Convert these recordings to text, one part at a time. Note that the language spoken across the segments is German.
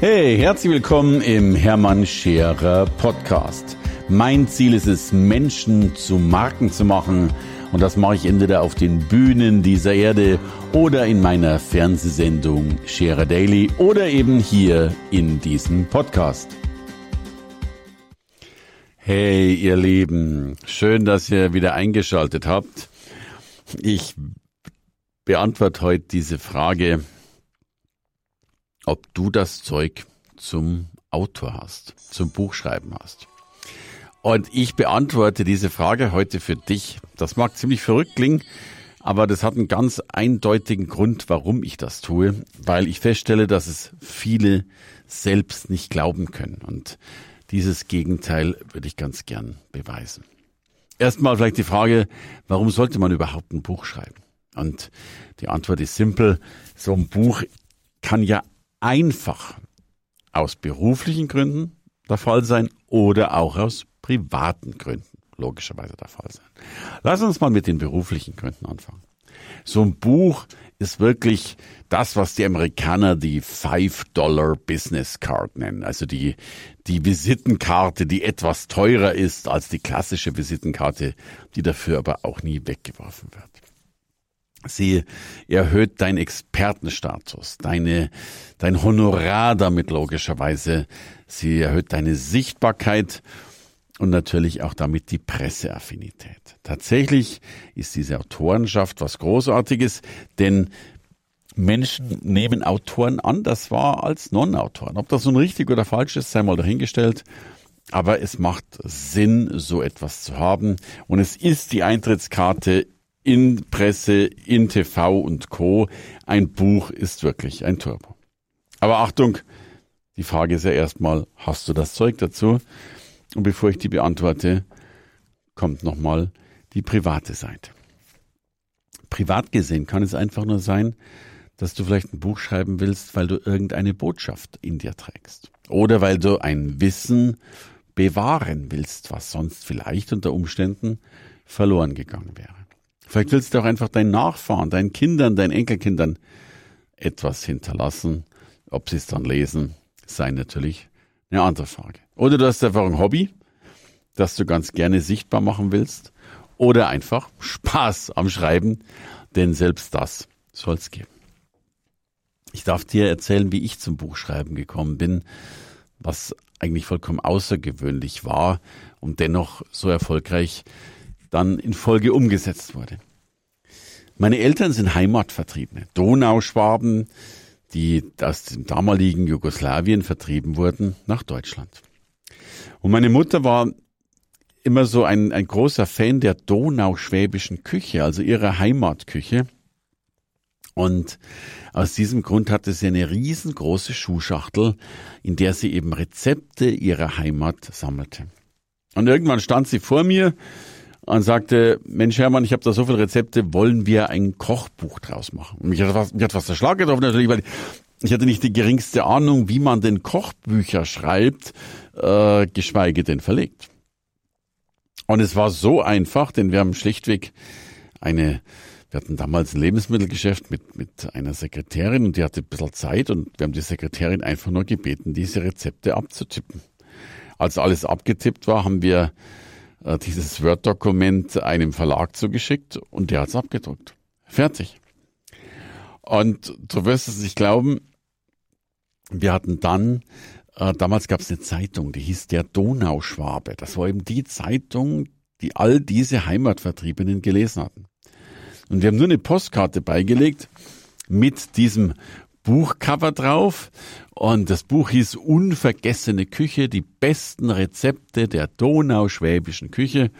Hey, herzlich willkommen im Hermann Scherer Podcast. Mein Ziel ist es, Menschen zu Marken zu machen. Und das mache ich entweder auf den Bühnen dieser Erde oder in meiner Fernsehsendung Scherer Daily oder eben hier in diesem Podcast. Hey, ihr Lieben, schön, dass ihr wieder eingeschaltet habt. Ich beantworte heute diese Frage, ob du das Zeug zum Autor hast, zum Buchschreiben hast. Und ich beantworte diese Frage heute für dich. Das mag ziemlich verrückt klingen, aber das hat einen ganz eindeutigen Grund, warum ich das tue, weil ich feststelle, dass es viele selbst nicht glauben können. Und dieses Gegenteil würde ich ganz gern beweisen. Erstmal vielleicht die Frage, warum sollte man überhaupt ein Buch schreiben? Und die Antwort ist simpel. So ein Buch kann ja einfach aus beruflichen Gründen der Fall sein oder auch aus privaten Gründen logischerweise der Fall sein. Lass uns mal mit den beruflichen Gründen anfangen. So ein Buch ist wirklich das, was die Amerikaner die Five-Dollar Business Card nennen. Also die, die Visitenkarte, die etwas teurer ist als die klassische Visitenkarte, die dafür aber auch nie weggeworfen wird. Sie erhöht deinen Expertenstatus, deine, dein Honorar damit logischerweise. Sie erhöht deine Sichtbarkeit und natürlich auch damit die Presseaffinität. Tatsächlich ist diese Autorenschaft was Großartiges, denn Menschen nehmen Autoren anders wahr als Non-Autoren. Ob das nun richtig oder falsch ist, sei mal dahingestellt. Aber es macht Sinn, so etwas zu haben. Und es ist die Eintrittskarte in Presse, in TV und Co. Ein Buch ist wirklich ein Turbo. Aber Achtung, die Frage ist ja erstmal, hast du das Zeug dazu? Und bevor ich die beantworte, kommt nochmal die private Seite. Privat gesehen kann es einfach nur sein, dass du vielleicht ein Buch schreiben willst, weil du irgendeine Botschaft in dir trägst. Oder weil du ein Wissen bewahren willst, was sonst vielleicht unter Umständen verloren gegangen wäre. Vielleicht willst du auch einfach deinen Nachfahren, deinen Kindern, deinen Enkelkindern etwas hinterlassen. Ob sie es dann lesen, sei natürlich eine andere Frage. Oder du hast einfach ein Hobby, das du ganz gerne sichtbar machen willst. Oder einfach Spaß am Schreiben, denn selbst das soll es geben. Ich darf dir erzählen, wie ich zum Buchschreiben gekommen bin, was eigentlich vollkommen außergewöhnlich war und dennoch so erfolgreich dann in Folge umgesetzt wurde. Meine Eltern sind Heimatvertriebene, Donauschwaben, die aus dem damaligen Jugoslawien vertrieben wurden nach Deutschland. Und meine Mutter war immer so ein, ein großer Fan der donauschwäbischen Küche, also ihrer Heimatküche. Und aus diesem Grund hatte sie eine riesengroße Schuhschachtel, in der sie eben Rezepte ihrer Heimat sammelte. Und irgendwann stand sie vor mir und sagte, Mensch Hermann, ich habe da so viele Rezepte, wollen wir ein Kochbuch draus machen? Und mich hat was, mich hat was der Schlag getroffen natürlich, weil ich hatte nicht die geringste Ahnung, wie man denn Kochbücher schreibt, äh, geschweige denn verlegt. Und es war so einfach, denn wir haben schlichtweg eine, wir hatten damals ein Lebensmittelgeschäft mit, mit einer Sekretärin und die hatte ein bisschen Zeit und wir haben die Sekretärin einfach nur gebeten, diese Rezepte abzutippen. Als alles abgetippt war, haben wir äh, dieses Word-Dokument einem Verlag zugeschickt und der hat es abgedruckt. Fertig. Und du wirst es nicht glauben, wir hatten dann, äh, damals gab es eine Zeitung, die hieß der Donauschwabe. Das war eben die Zeitung, die all diese Heimatvertriebenen gelesen hatten. Und wir haben nur eine Postkarte beigelegt mit diesem Buchcover drauf und das Buch hieß Unvergessene Küche, die besten Rezepte der donauschwäbischen Küche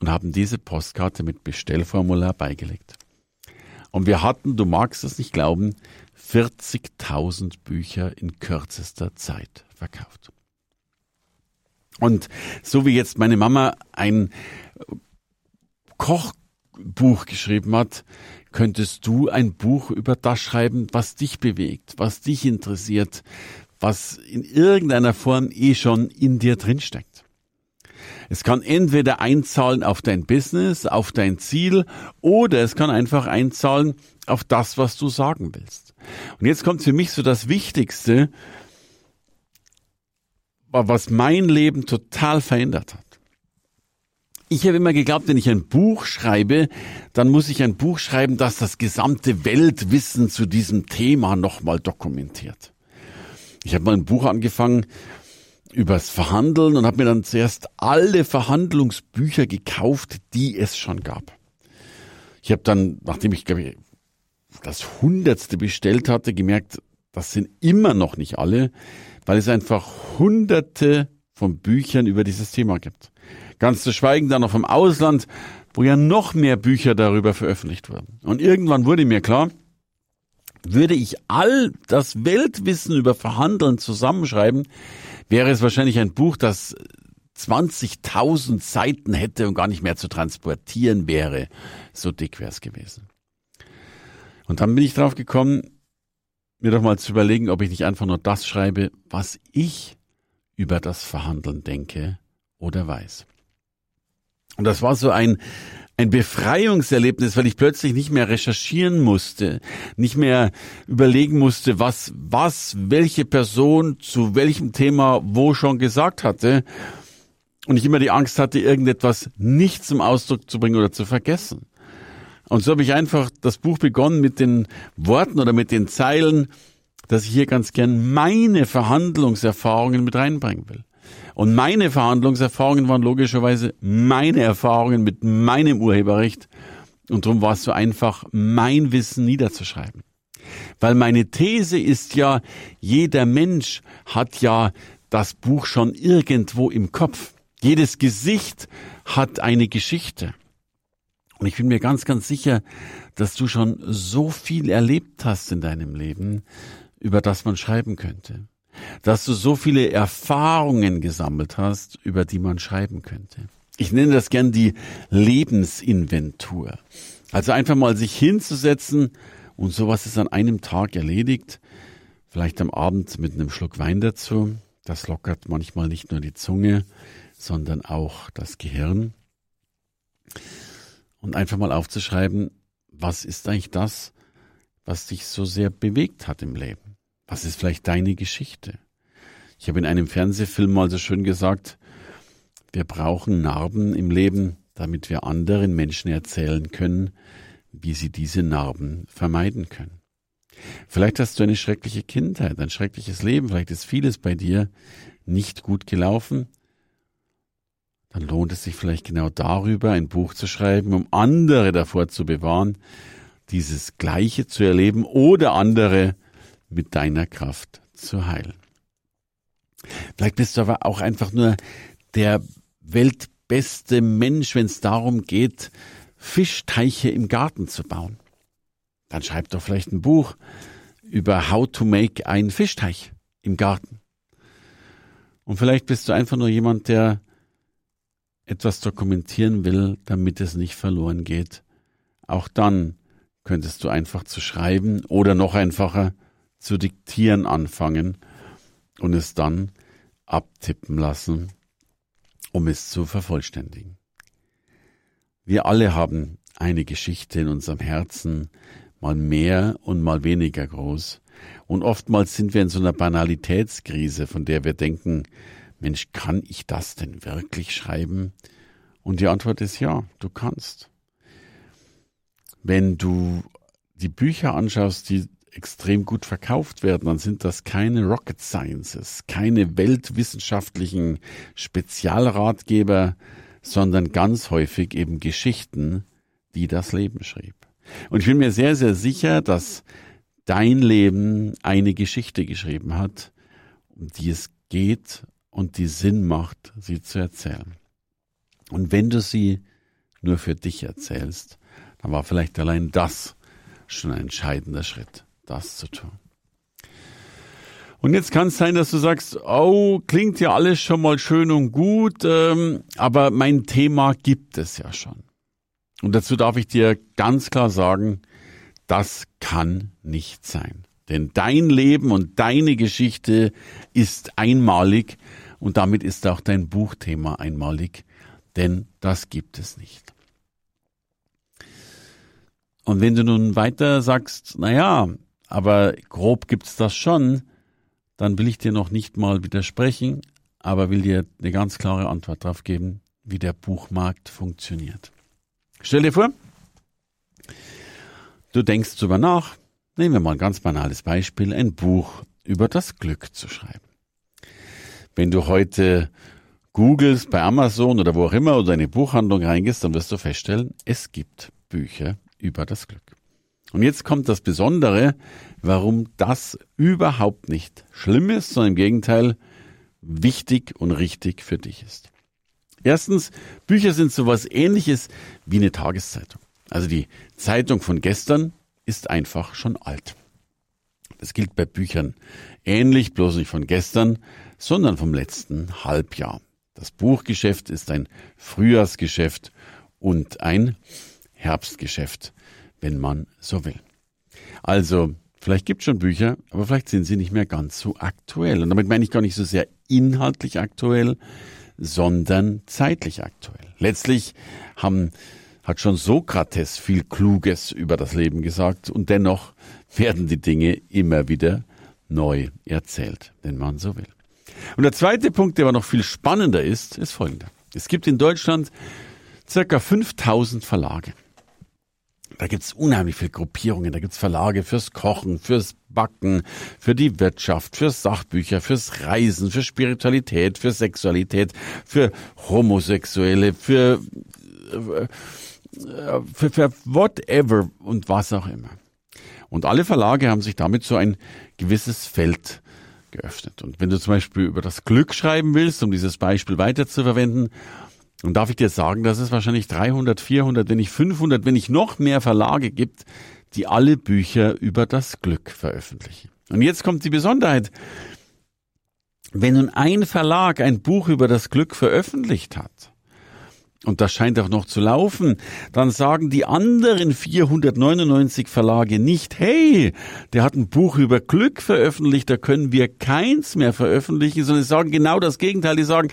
und haben diese Postkarte mit Bestellformular beigelegt. Und wir hatten, du magst es nicht glauben, 40.000 Bücher in kürzester Zeit verkauft. Und so wie jetzt meine Mama ein Kochbuch geschrieben hat, könntest du ein Buch über das schreiben, was dich bewegt, was dich interessiert, was in irgendeiner Form eh schon in dir drinsteckt. Es kann entweder einzahlen auf dein Business, auf dein Ziel, oder es kann einfach einzahlen auf das, was du sagen willst. Und jetzt kommt für mich so das Wichtigste, was mein Leben total verändert hat. Ich habe immer geglaubt, wenn ich ein Buch schreibe, dann muss ich ein Buch schreiben, das das gesamte Weltwissen zu diesem Thema nochmal dokumentiert. Ich habe mal ein Buch angefangen übers Verhandeln und habe mir dann zuerst alle Verhandlungsbücher gekauft, die es schon gab. Ich habe dann, nachdem ich glaube ich, das Hundertste bestellt hatte, gemerkt, das sind immer noch nicht alle, weil es einfach Hunderte von Büchern über dieses Thema gibt. Ganz zu schweigen dann noch vom Ausland, wo ja noch mehr Bücher darüber veröffentlicht wurden. Und irgendwann wurde mir klar, würde ich all das Weltwissen über Verhandeln zusammenschreiben, wäre es wahrscheinlich ein Buch, das 20.000 Seiten hätte und gar nicht mehr zu transportieren wäre. So dick wäre es gewesen. Und dann bin ich drauf gekommen, mir doch mal zu überlegen, ob ich nicht einfach nur das schreibe, was ich über das Verhandeln denke oder weiß. Und das war so ein, ein Befreiungserlebnis, weil ich plötzlich nicht mehr recherchieren musste, nicht mehr überlegen musste, was, was, welche Person zu welchem Thema wo schon gesagt hatte. Und ich immer die Angst hatte, irgendetwas nicht zum Ausdruck zu bringen oder zu vergessen. Und so habe ich einfach das Buch begonnen mit den Worten oder mit den Zeilen, dass ich hier ganz gern meine Verhandlungserfahrungen mit reinbringen will. Und meine Verhandlungserfahrungen waren logischerweise meine Erfahrungen mit meinem Urheberrecht. Und darum war es so einfach, mein Wissen niederzuschreiben. Weil meine These ist ja, jeder Mensch hat ja das Buch schon irgendwo im Kopf. Jedes Gesicht hat eine Geschichte. Und ich bin mir ganz, ganz sicher, dass du schon so viel erlebt hast in deinem Leben, über das man schreiben könnte dass du so viele Erfahrungen gesammelt hast, über die man schreiben könnte. Ich nenne das gern die Lebensinventur. Also einfach mal sich hinzusetzen und sowas ist an einem Tag erledigt. Vielleicht am Abend mit einem Schluck Wein dazu. Das lockert manchmal nicht nur die Zunge, sondern auch das Gehirn. Und einfach mal aufzuschreiben, was ist eigentlich das, was dich so sehr bewegt hat im Leben? Was ist vielleicht deine Geschichte? Ich habe in einem Fernsehfilm mal so schön gesagt, wir brauchen Narben im Leben, damit wir anderen Menschen erzählen können, wie sie diese Narben vermeiden können. Vielleicht hast du eine schreckliche Kindheit, ein schreckliches Leben, vielleicht ist vieles bei dir nicht gut gelaufen. Dann lohnt es sich vielleicht genau darüber ein Buch zu schreiben, um andere davor zu bewahren, dieses Gleiche zu erleben oder andere mit deiner Kraft zu heilen. Vielleicht bist du aber auch einfach nur der weltbeste Mensch, wenn es darum geht, Fischteiche im Garten zu bauen. Dann schreib doch vielleicht ein Buch über How to Make einen Fischteich im Garten. Und vielleicht bist du einfach nur jemand, der etwas dokumentieren will, damit es nicht verloren geht. Auch dann könntest du einfach zu schreiben oder noch einfacher zu diktieren anfangen und es dann abtippen lassen, um es zu vervollständigen. Wir alle haben eine Geschichte in unserem Herzen, mal mehr und mal weniger groß. Und oftmals sind wir in so einer Banalitätskrise, von der wir denken, Mensch, kann ich das denn wirklich schreiben? Und die Antwort ist ja, du kannst. Wenn du die Bücher anschaust, die extrem gut verkauft werden, dann sind das keine Rocket Sciences, keine weltwissenschaftlichen Spezialratgeber, sondern ganz häufig eben Geschichten, die das Leben schrieb. Und ich bin mir sehr, sehr sicher, dass dein Leben eine Geschichte geschrieben hat, um die es geht und die Sinn macht, sie zu erzählen. Und wenn du sie nur für dich erzählst, dann war vielleicht allein das schon ein entscheidender Schritt das zu tun. Und jetzt kann es sein, dass du sagst, oh, klingt ja alles schon mal schön und gut, ähm, aber mein Thema gibt es ja schon. Und dazu darf ich dir ganz klar sagen, das kann nicht sein. Denn dein Leben und deine Geschichte ist einmalig und damit ist auch dein Buchthema einmalig, denn das gibt es nicht. Und wenn du nun weiter sagst, na ja, aber grob gibt's das schon, dann will ich dir noch nicht mal widersprechen, aber will dir eine ganz klare Antwort darauf geben, wie der Buchmarkt funktioniert. Stell dir vor, du denkst drüber nach, nehmen wir mal ein ganz banales Beispiel, ein Buch über das Glück zu schreiben. Wenn du heute googelst bei Amazon oder wo auch immer oder in eine Buchhandlung reingehst, dann wirst du feststellen, es gibt Bücher über das Glück. Und jetzt kommt das Besondere, warum das überhaupt nicht schlimm ist, sondern im Gegenteil wichtig und richtig für dich ist. Erstens, Bücher sind sowas ähnliches wie eine Tageszeitung. Also die Zeitung von gestern ist einfach schon alt. Das gilt bei Büchern ähnlich, bloß nicht von gestern, sondern vom letzten Halbjahr. Das Buchgeschäft ist ein Frühjahrsgeschäft und ein Herbstgeschäft, wenn man so will. Also, vielleicht gibt es schon Bücher, aber vielleicht sind sie nicht mehr ganz so aktuell. Und damit meine ich gar nicht so sehr inhaltlich aktuell, sondern zeitlich aktuell. Letztlich haben, hat schon Sokrates viel Kluges über das Leben gesagt und dennoch werden die Dinge immer wieder neu erzählt, wenn man so will. Und der zweite Punkt, der aber noch viel spannender ist, ist folgender. Es gibt in Deutschland circa 5000 Verlage. Da gibt's unheimlich viele Gruppierungen. Da gibt's Verlage fürs Kochen, fürs Backen, für die Wirtschaft, für Sachbücher, fürs Reisen, für Spiritualität, für Sexualität, für Homosexuelle, für, äh, für, für whatever und was auch immer. Und alle Verlage haben sich damit so ein gewisses Feld geöffnet. Und wenn du zum Beispiel über das Glück schreiben willst, um dieses Beispiel weiter zu verwenden, dann darf ich dir sagen, dass es wahrscheinlich 300, 400, wenn nicht 500, wenn nicht noch mehr Verlage gibt, die alle Bücher über das Glück veröffentlichen. Und jetzt kommt die Besonderheit. Wenn nun ein Verlag ein Buch über das Glück veröffentlicht hat, und das scheint auch noch zu laufen, dann sagen die anderen 499 Verlage nicht, hey, der hat ein Buch über Glück veröffentlicht, da können wir keins mehr veröffentlichen, sondern sagen genau das Gegenteil, die sagen,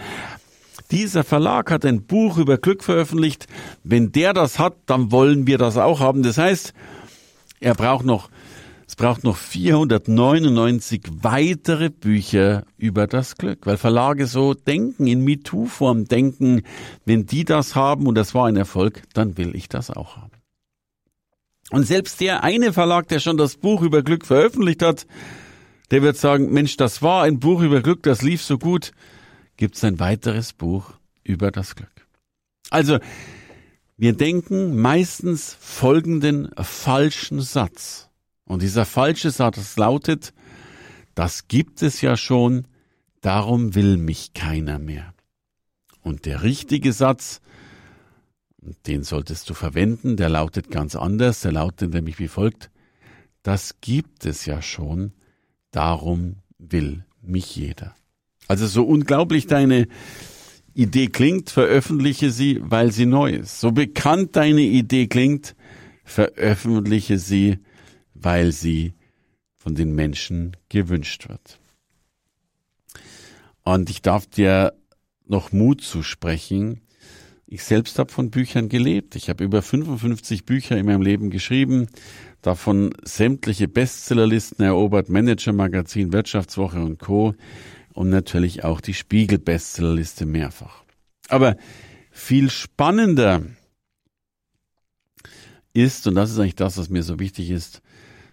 dieser Verlag hat ein Buch über Glück veröffentlicht, wenn der das hat, dann wollen wir das auch haben. Das heißt, er braucht noch es braucht noch 499 weitere Bücher über das Glück, weil Verlage so denken, in MeToo-Form denken, wenn die das haben und das war ein Erfolg, dann will ich das auch haben. Und selbst der eine Verlag, der schon das Buch über Glück veröffentlicht hat, der wird sagen, Mensch, das war ein Buch über Glück, das lief so gut, gibt es ein weiteres Buch über das Glück. Also, wir denken meistens folgenden falschen Satz. Und dieser falsche Satz lautet, das gibt es ja schon, darum will mich keiner mehr. Und der richtige Satz, den solltest du verwenden, der lautet ganz anders, der lautet nämlich wie folgt, das gibt es ja schon, darum will mich jeder. Also so unglaublich deine Idee klingt, veröffentliche sie, weil sie neu ist. So bekannt deine Idee klingt, veröffentliche sie, weil sie von den Menschen gewünscht wird. Und ich darf dir noch Mut zusprechen. Ich selbst habe von Büchern gelebt. Ich habe über 55 Bücher in meinem Leben geschrieben, davon sämtliche Bestsellerlisten erobert, Manager-Magazin, Wirtschaftswoche und Co. Und natürlich auch die Spiegel-Bestsellerliste mehrfach. Aber viel spannender ist, und das ist eigentlich das, was mir so wichtig ist,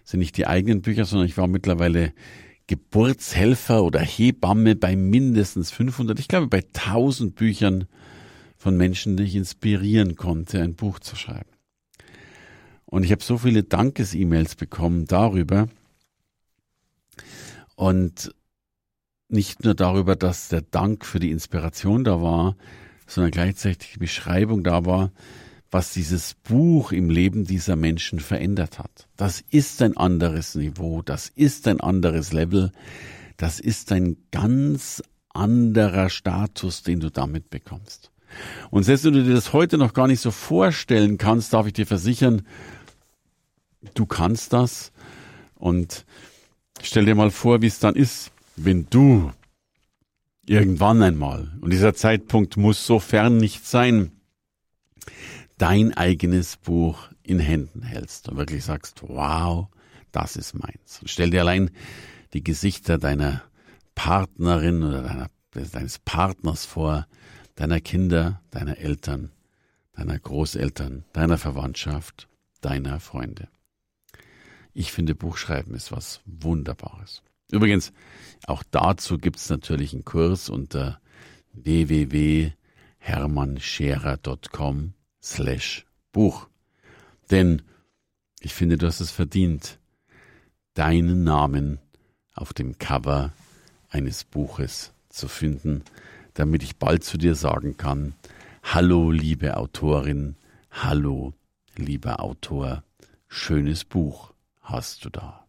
sind nicht die eigenen Bücher, sondern ich war mittlerweile Geburtshelfer oder Hebamme bei mindestens 500, ich glaube bei 1000 Büchern von Menschen, die ich inspirieren konnte, ein Buch zu schreiben. Und ich habe so viele Dankes-E-Mails bekommen darüber und nicht nur darüber, dass der Dank für die Inspiration da war, sondern gleichzeitig die Beschreibung da war, was dieses Buch im Leben dieser Menschen verändert hat. Das ist ein anderes Niveau, das ist ein anderes Level, das ist ein ganz anderer Status, den du damit bekommst. Und selbst wenn du dir das heute noch gar nicht so vorstellen kannst, darf ich dir versichern, du kannst das. Und stell dir mal vor, wie es dann ist, wenn du irgendwann einmal, und dieser Zeitpunkt muss so fern nicht sein, dein eigenes Buch in Händen hältst und wirklich sagst, wow, das ist meins. Und stell dir allein die Gesichter deiner Partnerin oder deiner deines Partners vor, deiner Kinder, deiner Eltern, deiner Großeltern, deiner Verwandtschaft, deiner Freunde. Ich finde, Buchschreiben ist was Wunderbares. Übrigens, auch dazu gibt's natürlich einen Kurs unter www.hermannscherer.com slash Buch. Denn ich finde, du hast es verdient, deinen Namen auf dem Cover eines Buches zu finden, damit ich bald zu dir sagen kann, hallo liebe Autorin, hallo lieber Autor, schönes Buch hast du da.